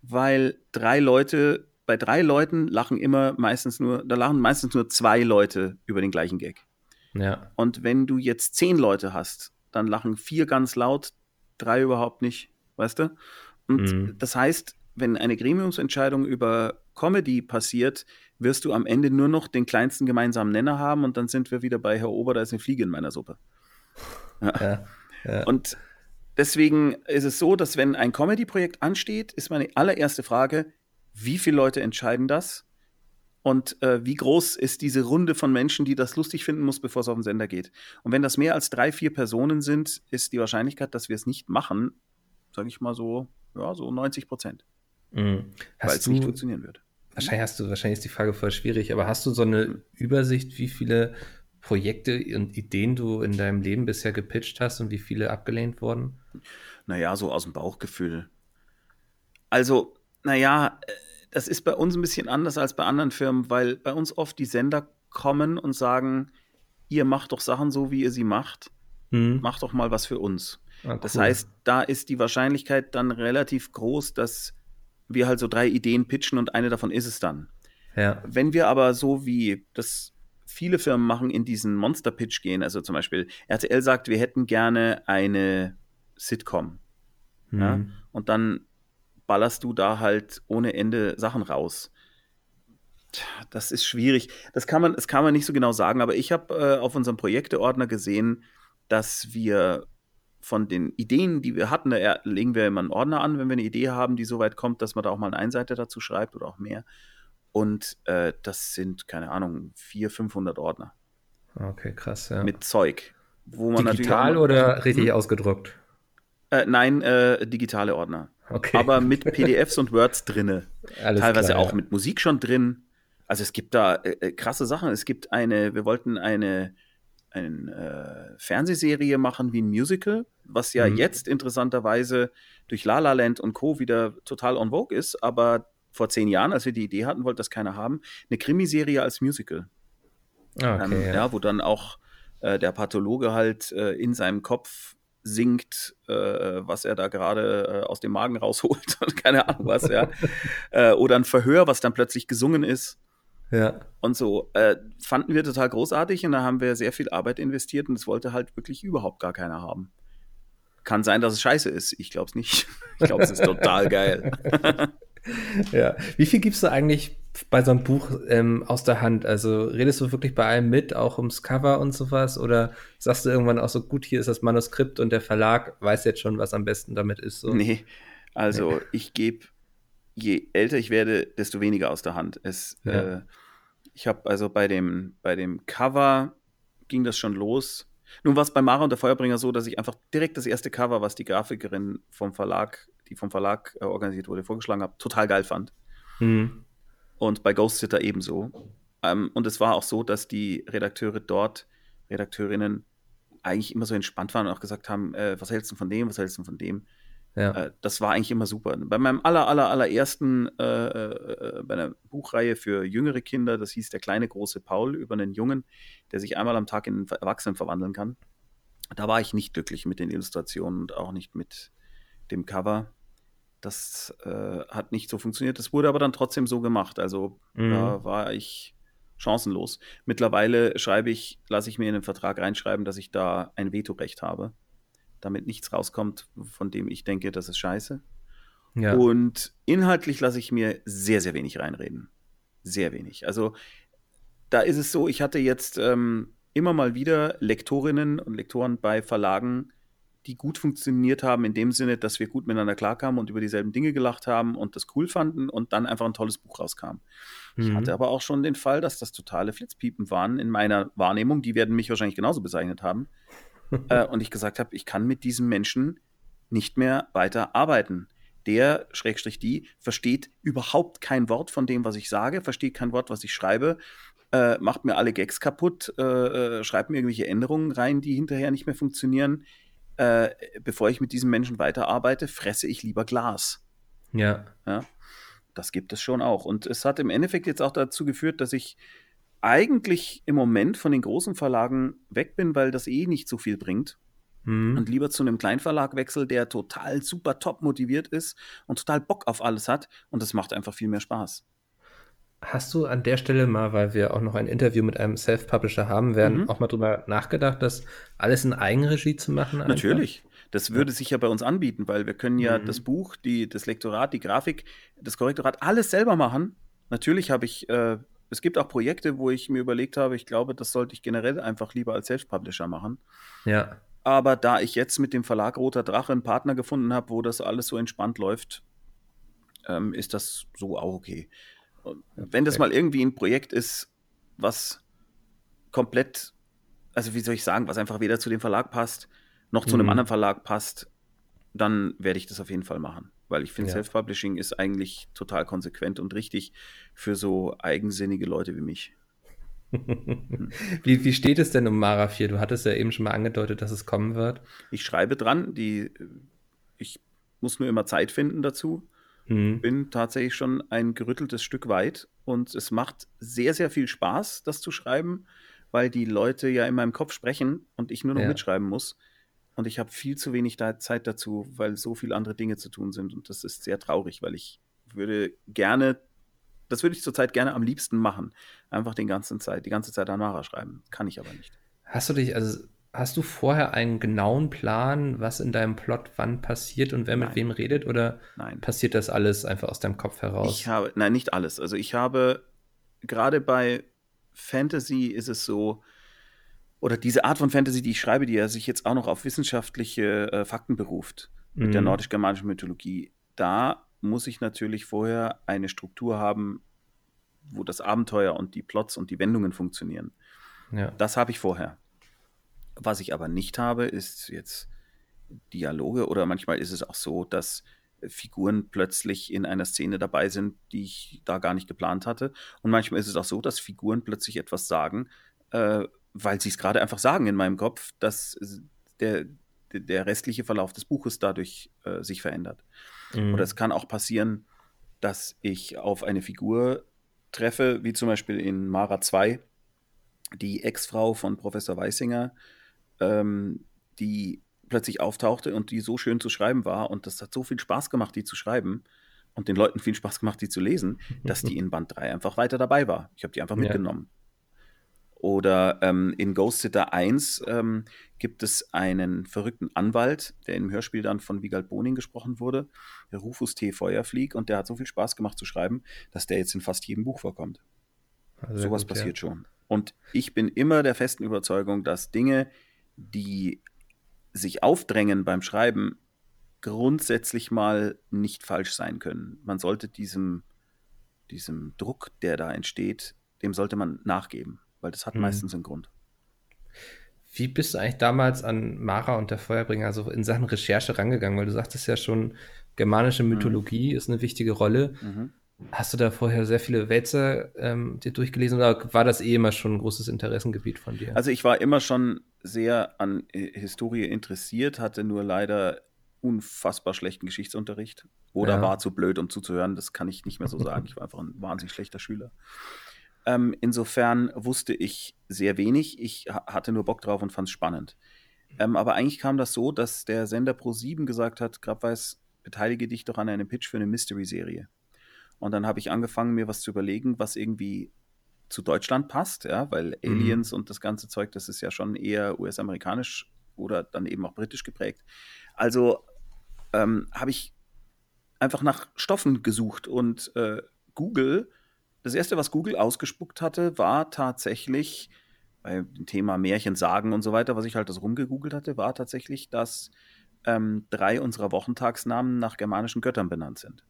weil drei Leute bei drei Leuten lachen immer meistens nur, da lachen meistens nur zwei Leute über den gleichen Gag. Ja. Und wenn du jetzt zehn Leute hast, dann lachen vier ganz laut, drei überhaupt nicht, weißt du? Und Mhm. das heißt, wenn eine Gremiumsentscheidung über Comedy passiert, wirst du am Ende nur noch den kleinsten gemeinsamen Nenner haben und dann sind wir wieder bei Herr Ober, da ist eine Fliege in meiner Suppe. Ja. ja. Und deswegen ist es so, dass wenn ein Comedy-Projekt ansteht, ist meine allererste Frage, wie viele Leute entscheiden das? Und äh, wie groß ist diese Runde von Menschen, die das lustig finden muss, bevor es auf den Sender geht? Und wenn das mehr als drei, vier Personen sind, ist die Wahrscheinlichkeit, dass wir es nicht machen, sage ich mal so, ja, so 90 Prozent, Mhm. weil es nicht funktionieren wird. wahrscheinlich hast du, wahrscheinlich ist die Frage voll schwierig, aber hast du so eine Übersicht, wie viele Projekte und Ideen du in deinem Leben bisher gepitcht hast und wie viele abgelehnt wurden? Naja, so aus dem Bauchgefühl. Also, naja, äh, das ist bei uns ein bisschen anders als bei anderen Firmen, weil bei uns oft die Sender kommen und sagen, ihr macht doch Sachen so, wie ihr sie macht, Mhm. macht doch mal was für uns. Ah, Das cool. heißt, da ist die Wahrscheinlichkeit dann relativ groß, dass wir halt so drei Ideen pitchen und eine davon ist es dann. ja. Wenn wir aber so wie das viele Firmen machen, in diesen Monster-Pitch gehen, also zum Beispiel RTL sagt, wir hätten gerne eine Sitcom. Ja? Mhm. Und dann ballerst du da halt ohne Ende Sachen raus. Das ist schwierig. Das kann man, das kann man nicht so genau sagen, aber ich habe äh, auf unserem Projekteordner gesehen, dass wir von den Ideen, die wir hatten, da legen wir immer einen Ordner an, wenn wir eine Idee haben, die so weit kommt, dass man da auch mal eine Einseite dazu schreibt oder auch mehr. Und äh, das sind, keine Ahnung, 400, 500 Ordner Okay, krass, ja. mit Zeug. Wo man Digital natürlich auch- oder richtig Hm? ausgedruckt? Äh, nein, äh, digitale Ordner. Okay. Aber mit PDFs und Words drinne. [laughs] Alles teilweise klar, auch ja. mit Musik schon drin. Also es gibt da äh, äh, krasse Sachen. Es gibt eine, wir wollten eine, eine äh, Fernsehserie machen wie ein Musical, was ja Mhm. jetzt interessanterweise durch La La Land und Co. wieder total on vogue ist, aber vor zehn Jahren, als wir die Idee hatten, wollte das keiner haben, eine Krimiserie als Musical. Ah, ähm, Okay, ja. ja. wo dann auch äh, der Pathologe halt äh, in seinem Kopf singt, äh, was er da gerade äh, aus dem Magen rausholt [laughs] und keine Ahnung was, ja. äh, oder ein Verhör, was dann plötzlich gesungen ist ja. und so. Äh, fanden wir total großartig und da haben wir sehr viel Arbeit investiert und es wollte halt wirklich überhaupt gar keiner haben. Kann sein, dass es scheiße ist. Ich glaube es nicht. [laughs] Ich glaube, es ist total geil. [laughs] Ja. Wie viel gibst du eigentlich bei so einem Buch ähm, aus der Hand? Also redest du wirklich bei allem mit, auch ums Cover und sowas? Oder sagst du irgendwann auch so, gut, hier ist das Manuskript und der Verlag weiß jetzt schon, was am besten damit ist? So? Nee, also ich gebe, je älter ich werde, desto weniger aus der Hand. Es, Ja. äh, ich habe also bei dem, bei dem Cover ging das schon los. Nun war es bei Mara und der Feuerbringer so, dass ich einfach direkt das erste Cover, was die Grafikerin vom Verlag, die vom Verlag äh, organisiert wurde, vorgeschlagen habe, total geil fand. Hm. Und bei Ghost Sitter ebenso. Ähm, und es war auch so, dass die Redakteure dort, Redakteurinnen, eigentlich immer so entspannt waren und auch gesagt haben, äh, was hältst du von dem, was hältst du von dem? Ja. Äh, das war eigentlich immer super. Bei meinem aller, aller, allerersten, äh, äh, bei einer Buchreihe für jüngere Kinder, das hieß Der kleine große Paul über einen Jungen, der sich einmal am Tag in einen Erwachsenen verwandeln kann. Da war ich nicht glücklich mit den Illustrationen und auch nicht mit dem Cover. Das äh, hat nicht so funktioniert. Das wurde aber dann trotzdem so gemacht. Also Mhm. da war ich chancenlos. Mittlerweile schreibe ich, lasse ich mir in den Vertrag reinschreiben, dass ich da ein Vetorecht habe, damit nichts rauskommt, von dem ich denke, das ist scheiße. ja. Und inhaltlich lasse ich mir sehr, sehr wenig reinreden. Sehr wenig. Also da ist es so, ich hatte jetzt ähm, immer mal wieder Lektorinnen und Lektoren bei Verlagen, die gut funktioniert haben, in dem Sinne, dass wir gut miteinander klarkamen und über dieselben Dinge gelacht haben und das cool fanden und dann einfach ein tolles Buch rauskam. Ich Mhm. hatte aber auch schon den Fall, dass das totale Flitzpiepen waren in meiner Wahrnehmung. Die werden mich wahrscheinlich genauso bezeichnet haben. [laughs] äh, und ich gesagt habe, ich kann mit diesem Menschen nicht mehr weiter arbeiten. Der, Schrägstrich die, versteht überhaupt kein Wort von dem, was ich sage, versteht kein Wort, was ich schreibe, äh, macht mir alle Gags kaputt, äh, äh, schreibt mir irgendwelche Änderungen rein, die hinterher nicht mehr funktionieren. Äh, bevor ich mit diesem Menschen weiterarbeite, fresse ich lieber Glas. ja. Ja, das gibt es schon auch. Und es hat im Endeffekt jetzt auch dazu geführt, dass ich eigentlich im Moment von den großen Verlagen weg bin, weil das eh nicht so viel bringt. Mhm. Und lieber zu einem Kleinverlag wechsel, der total super top motiviert ist und total Bock auf alles hat. Und das macht einfach viel mehr Spaß. Hast du an der Stelle mal, weil wir auch noch ein Interview mit einem Self-Publisher haben werden, mhm. auch mal drüber nachgedacht, das alles in Eigenregie zu machen? Einfach? Natürlich. Das würde sich ja bei uns anbieten, weil wir können ja mhm. das Buch, die, das Lektorat, die Grafik, das Korrektorat, alles selber machen. Natürlich habe ich, äh, es gibt auch Projekte, wo ich mir überlegt habe, ich glaube, das sollte ich generell einfach lieber als Self-Publisher machen. Ja. Aber da ich jetzt mit dem Verlag Roter Drache einen Partner gefunden habe, wo das alles so entspannt läuft, ähm, ist das so auch okay. Wenn das mal irgendwie ein Projekt ist, was komplett, also wie soll ich sagen, was einfach weder zu dem Verlag passt, noch zu mhm. einem anderen Verlag passt, dann werde ich das auf jeden Fall machen. Weil ich finde, ja. Self-Publishing ist eigentlich total konsequent und richtig für so eigensinnige Leute wie mich. [laughs] wie, wie steht es denn um Mara 4? Du hattest ja eben schon mal angedeutet, dass es kommen wird. Ich schreibe dran, die, ich muss nur immer Zeit finden dazu. Mhm. Bin tatsächlich schon ein gerütteltes Stück weit und es macht sehr, sehr viel Spaß, das zu schreiben, weil die Leute ja in meinem Kopf sprechen und ich nur noch ja. mitschreiben muss. Und ich habe viel zu wenig da Zeit dazu, weil so viele andere Dinge zu tun sind. Und das ist sehr traurig, weil ich würde gerne, das würde ich zurzeit gerne am liebsten machen. Einfach den ganzen Zeit, die ganze Zeit an Mara schreiben. Kann ich aber nicht. Hast du dich, also Hast du vorher einen genauen Plan, was in deinem Plot wann passiert und wer nein. mit wem redet? Oder nein. passiert das alles einfach aus deinem Kopf heraus? Ich habe, nein, nicht alles. Also ich habe, gerade bei Fantasy ist es so, oder diese Art von Fantasy, die ich schreibe, die ja sich jetzt auch noch auf wissenschaftliche äh, Fakten beruft, mit mhm. der nordisch-germanischen Mythologie, da muss ich natürlich vorher eine Struktur haben, wo das Abenteuer und die Plots und die Wendungen funktionieren. Ja. Das habe ich vorher. Was ich aber nicht habe, ist jetzt Dialoge oder manchmal ist es auch so, dass Figuren plötzlich in einer Szene dabei sind, die ich da gar nicht geplant hatte. Und manchmal ist es auch so, dass Figuren plötzlich etwas sagen, äh, weil sie es gerade einfach sagen in meinem Kopf, dass der, der restliche Verlauf des Buches dadurch äh, sich verändert. Mhm. Oder es kann auch passieren, dass ich auf eine Figur treffe, wie zum Beispiel in Mara 2, die Ex-Frau von Professor Weisinger, ähm, die plötzlich auftauchte und die so schön zu schreiben war und das hat so viel Spaß gemacht, die zu schreiben und den Leuten viel Spaß gemacht, die zu lesen, dass die in Band 3 einfach weiter dabei war. Ich habe die einfach ja. mitgenommen. Oder ähm, in Ghost Sitter 1 ähm, gibt es einen verrückten Anwalt, der im Hörspiel dann von Wiegald Boning gesprochen wurde, der Rufus T. Feuerflieg, und der hat so viel Spaß gemacht zu schreiben, dass der jetzt in fast jedem Buch vorkommt. Also Sowas passiert ja. schon. Und ich bin immer der festen Überzeugung, dass Dinge, die sich aufdrängen beim Schreiben, grundsätzlich mal nicht falsch sein können. Man sollte diesem, diesem Druck, der da entsteht, dem sollte man nachgeben, weil das hat mhm. meistens einen Grund. Wie bist du eigentlich damals an Mara und der Feuerbringer so in Sachen Recherche rangegangen? Weil du sagtest ja schon, germanische mhm. Mythologie mhm. ist eine wichtige Rolle. Mhm. Hast du da vorher sehr viele Wälzer ähm, dir durchgelesen oder war das eh immer schon ein großes Interessengebiet von dir? Also ich war immer schon sehr an Historie interessiert, hatte nur leider unfassbar schlechten Geschichtsunterricht oder ja. war zu blöd, um zuzuhören. Das kann ich nicht mehr so sagen. Ich war einfach ein wahnsinnig schlechter Schüler. Ähm, insofern wusste ich sehr wenig. Ich hatte nur Bock drauf und fand es spannend. Ähm, aber eigentlich kam das so, dass der Sender Pro7 gesagt hat: Grabweis, beteilige dich doch an einem Pitch für eine Mystery-Serie. Und dann habe ich angefangen, mir was zu überlegen, was irgendwie zu Deutschland passt, ja, weil mhm. Aliens mhm. und das ganze Zeug, das ist ja schon eher US-amerikanisch oder dann eben auch britisch geprägt. Also ähm, habe ich einfach nach Stoffen gesucht und äh, Google, das erste, was Google ausgespuckt hatte, war tatsächlich bei dem Thema Märchen, Sagen und so weiter, was ich halt das rumgegoogelt hatte, war tatsächlich, dass ähm, drei unserer Wochentagsnamen nach germanischen Göttern benannt sind.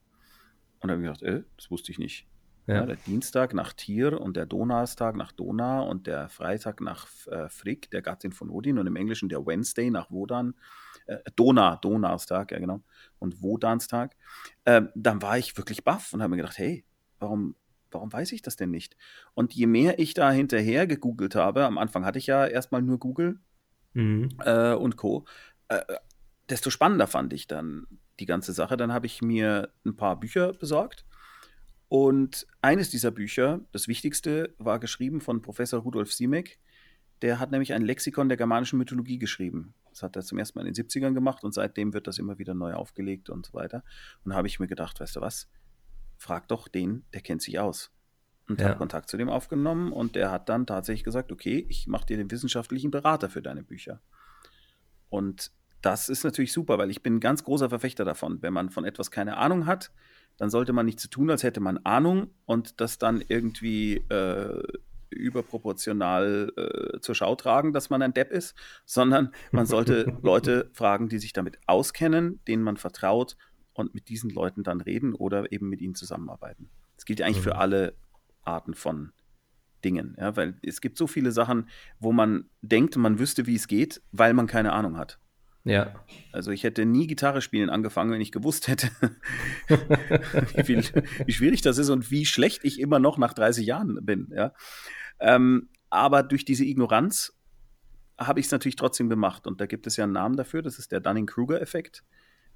Und da habe ich gedacht, äh, das wusste ich nicht. Ja. Der Dienstag nach Tier und der Donnerstag nach Dona und der Freitag nach äh, Frick, der Gattin von Odin und im Englischen der Wednesday nach Wodan. Äh, Dona, Donnerstag, ja genau. Und Wodanstag. Äh, dann war ich wirklich baff und habe mir gedacht, hey, warum, warum weiß ich das denn nicht? Und je mehr ich da hinterher gegoogelt habe, am Anfang hatte ich ja erstmal nur Google mhm. äh, und Co., äh, desto spannender fand ich dann die ganze Sache. Dann habe ich mir ein paar Bücher besorgt. Und eines dieser Bücher, das wichtigste, war geschrieben von Professor Rudolf Siemek. Der hat nämlich ein Lexikon der germanischen Mythologie geschrieben. Das hat er zum ersten Mal in den 70ern gemacht und seitdem wird das immer wieder neu aufgelegt und so weiter. Und da habe ich mir gedacht, weißt du was? Frag doch den, der kennt sich aus. und ja. habe Kontakt zu dem aufgenommen und der hat dann tatsächlich gesagt, okay, ich mache dir den wissenschaftlichen Berater für deine Bücher. Und das ist natürlich super, weil ich bin ein ganz großer Verfechter davon. Wenn man von etwas keine Ahnung hat, dann sollte man nicht so tun, als hätte man Ahnung und das dann irgendwie äh, überproportional äh, zur Schau tragen, dass man ein Depp ist, sondern man sollte [laughs] Leute fragen, die sich damit auskennen, denen man vertraut und mit diesen Leuten dann reden oder eben mit ihnen zusammenarbeiten. Das gilt ja eigentlich für mhm. alle Arten von Dingen, ja, weil es gibt so viele Sachen, wo man denkt, man wüsste, wie es geht, weil man keine Ahnung hat. Ja. Also ich hätte nie Gitarre spielen angefangen, wenn ich gewusst hätte, [laughs] wie, viel, wie, schwierig das ist und wie schlecht ich immer noch nach 30 Jahren bin. Ja. Ähm, aber durch diese Ignoranz habe ich es natürlich trotzdem gemacht. Und da gibt es ja einen Namen dafür, das ist der Dunning-Kruger-Effekt.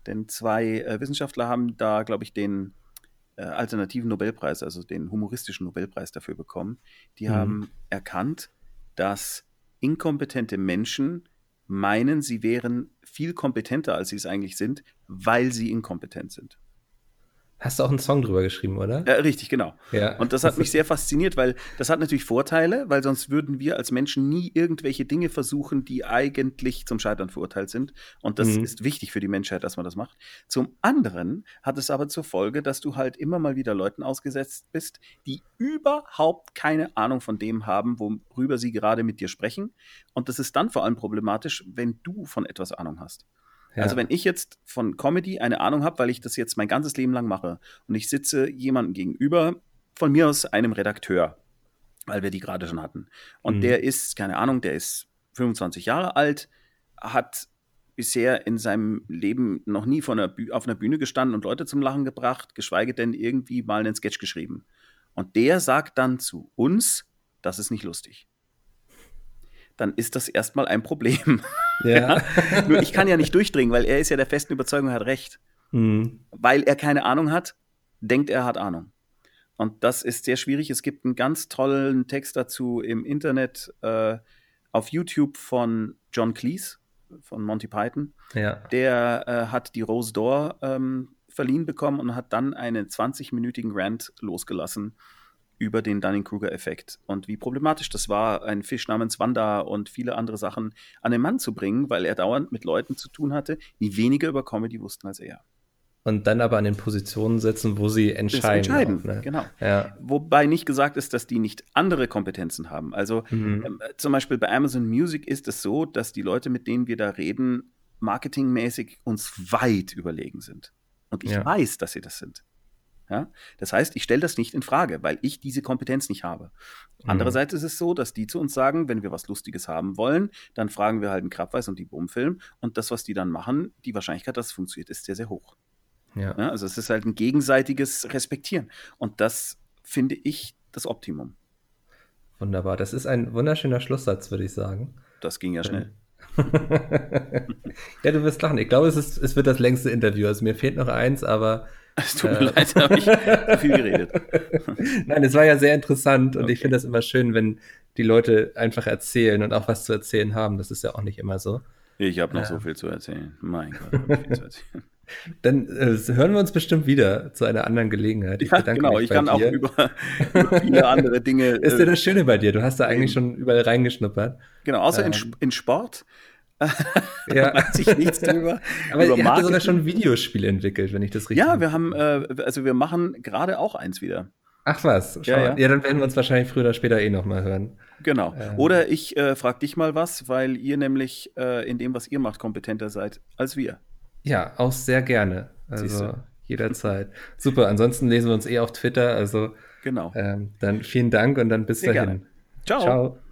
Denn zwei äh, Wissenschaftler haben da, glaube ich, den äh, alternativen Nobelpreis, also den humoristischen Nobelpreis dafür bekommen. Die mhm. haben erkannt, dass inkompetente Menschen meinen, sie wären viel kompetenter, als sie es eigentlich sind, weil sie inkompetent sind. Hast du auch einen Song drüber geschrieben, oder? Ja, richtig, genau. Ja. Und das hat mich sehr fasziniert, weil das hat natürlich Vorteile, weil sonst würden wir als Menschen nie irgendwelche Dinge versuchen, die eigentlich zum Scheitern verurteilt sind. Und das mhm. ist wichtig für die Menschheit, dass man das macht. Zum anderen hat es aber zur Folge, dass du halt immer mal wieder Leuten ausgesetzt bist, die überhaupt keine Ahnung von dem haben, worüber sie gerade mit dir sprechen. Und das ist dann vor allem problematisch, wenn du von etwas Ahnung hast. Ja. Also wenn ich jetzt von Comedy eine Ahnung habe, weil ich das jetzt mein ganzes Leben lang mache und ich sitze jemandem gegenüber, von mir aus einem Redakteur, weil wir die gerade schon hatten. Und mhm. der ist, keine Ahnung, der ist 25 Jahre alt, hat bisher in seinem Leben noch nie von einer auf einer Bühne gestanden und Leute zum Lachen gebracht, geschweige denn irgendwie mal einen Sketch geschrieben. Und der sagt dann zu uns, das ist nicht lustig dann ist das erstmal ein Problem. [laughs] Ja. ja. [laughs] Nur ich kann ja nicht durchdringen, weil er ist ja der festen Überzeugung, er hat recht. Mhm. Weil er keine Ahnung hat, denkt er hat Ahnung. Und das ist sehr schwierig. Es gibt einen ganz tollen Text dazu im Internet äh, auf YouTube von John Cleese von Monty Python. Ja. Der äh, hat die Rose d'Or ähm, verliehen bekommen und hat dann einen 20-minütigen Rant losgelassen über den Dunning-Kruger-Effekt und wie problematisch das war, einen Fisch namens Wanda und viele andere Sachen an den Mann zu bringen, weil er dauernd mit Leuten zu tun hatte, die weniger über Comedy wussten als er. Und dann aber an den Positionen setzen, wo sie entscheiden. entscheiden, auch, ne? genau. Ja. Wobei nicht gesagt ist, dass die nicht andere Kompetenzen haben. Also mhm. ähm, zum Beispiel bei Amazon Music ist es so, dass die Leute, mit denen wir da reden, marketingmäßig uns weit überlegen sind. Und ich ja. weiß, dass sie das sind. Ja? Das heißt, ich stelle das nicht in Frage, weil ich diese Kompetenz nicht habe. Mhm. Andererseits ist es so, dass die zu uns sagen, wenn wir was Lustiges haben wollen, dann fragen wir halt einen Krabweis und die Boomfilm und das, was die dann machen, die Wahrscheinlichkeit, dass es funktioniert, ist sehr, sehr hoch. Ja. ja. also es ist halt ein gegenseitiges Respektieren und das finde ich das Optimum. Wunderbar, das ist ein wunderschöner Schlusssatz, würde ich sagen. Das ging ja schnell. [laughs] ja, du wirst lachen. Ich glaube, es, ist, es wird das längste Interview. Also mir fehlt noch eins, aber es tut mir äh. leid, habe ich zu viel geredet. [laughs] Nein, es war ja sehr interessant und okay. ich finde das immer schön, wenn die Leute einfach erzählen und auch was zu erzählen haben. Das ist ja auch nicht immer so. Ich habe noch ja. so viel zu erzählen. Mein Gott, viel zu erzählen. [laughs] Dann äh, hören wir uns bestimmt wieder zu einer anderen Gelegenheit. Ich ja, genau, ich kann dir. auch über, über, viele andere Dinge. [laughs] Ist ja äh, das Schöne bei dir, du hast da eigentlich schon überall reingeschnuppert. Genau, außer ähm, in, in Sport ja. [laughs] weiß ich nichts drüber. [laughs] Aber über ihr habt sogar schon [laughs] Videospiele entwickelt, wenn ich das richtig Ja, wir haben, äh, also wir machen gerade auch eins wieder. Ach was, ja, ja. ja, dann werden wir uns wahrscheinlich früher oder später eh nochmal hören. Genau. Ähm. Oder ich äh, frage dich mal was, weil ihr nämlich äh, in dem, was ihr macht, kompetenter seid als wir. Ja, auch sehr gerne. Also jederzeit. Super, ansonsten lesen wir uns eh auf Twitter. Also genau. Ähm, dann vielen Dank und dann bis sehr dahin. Gerne. Ciao. Ciao.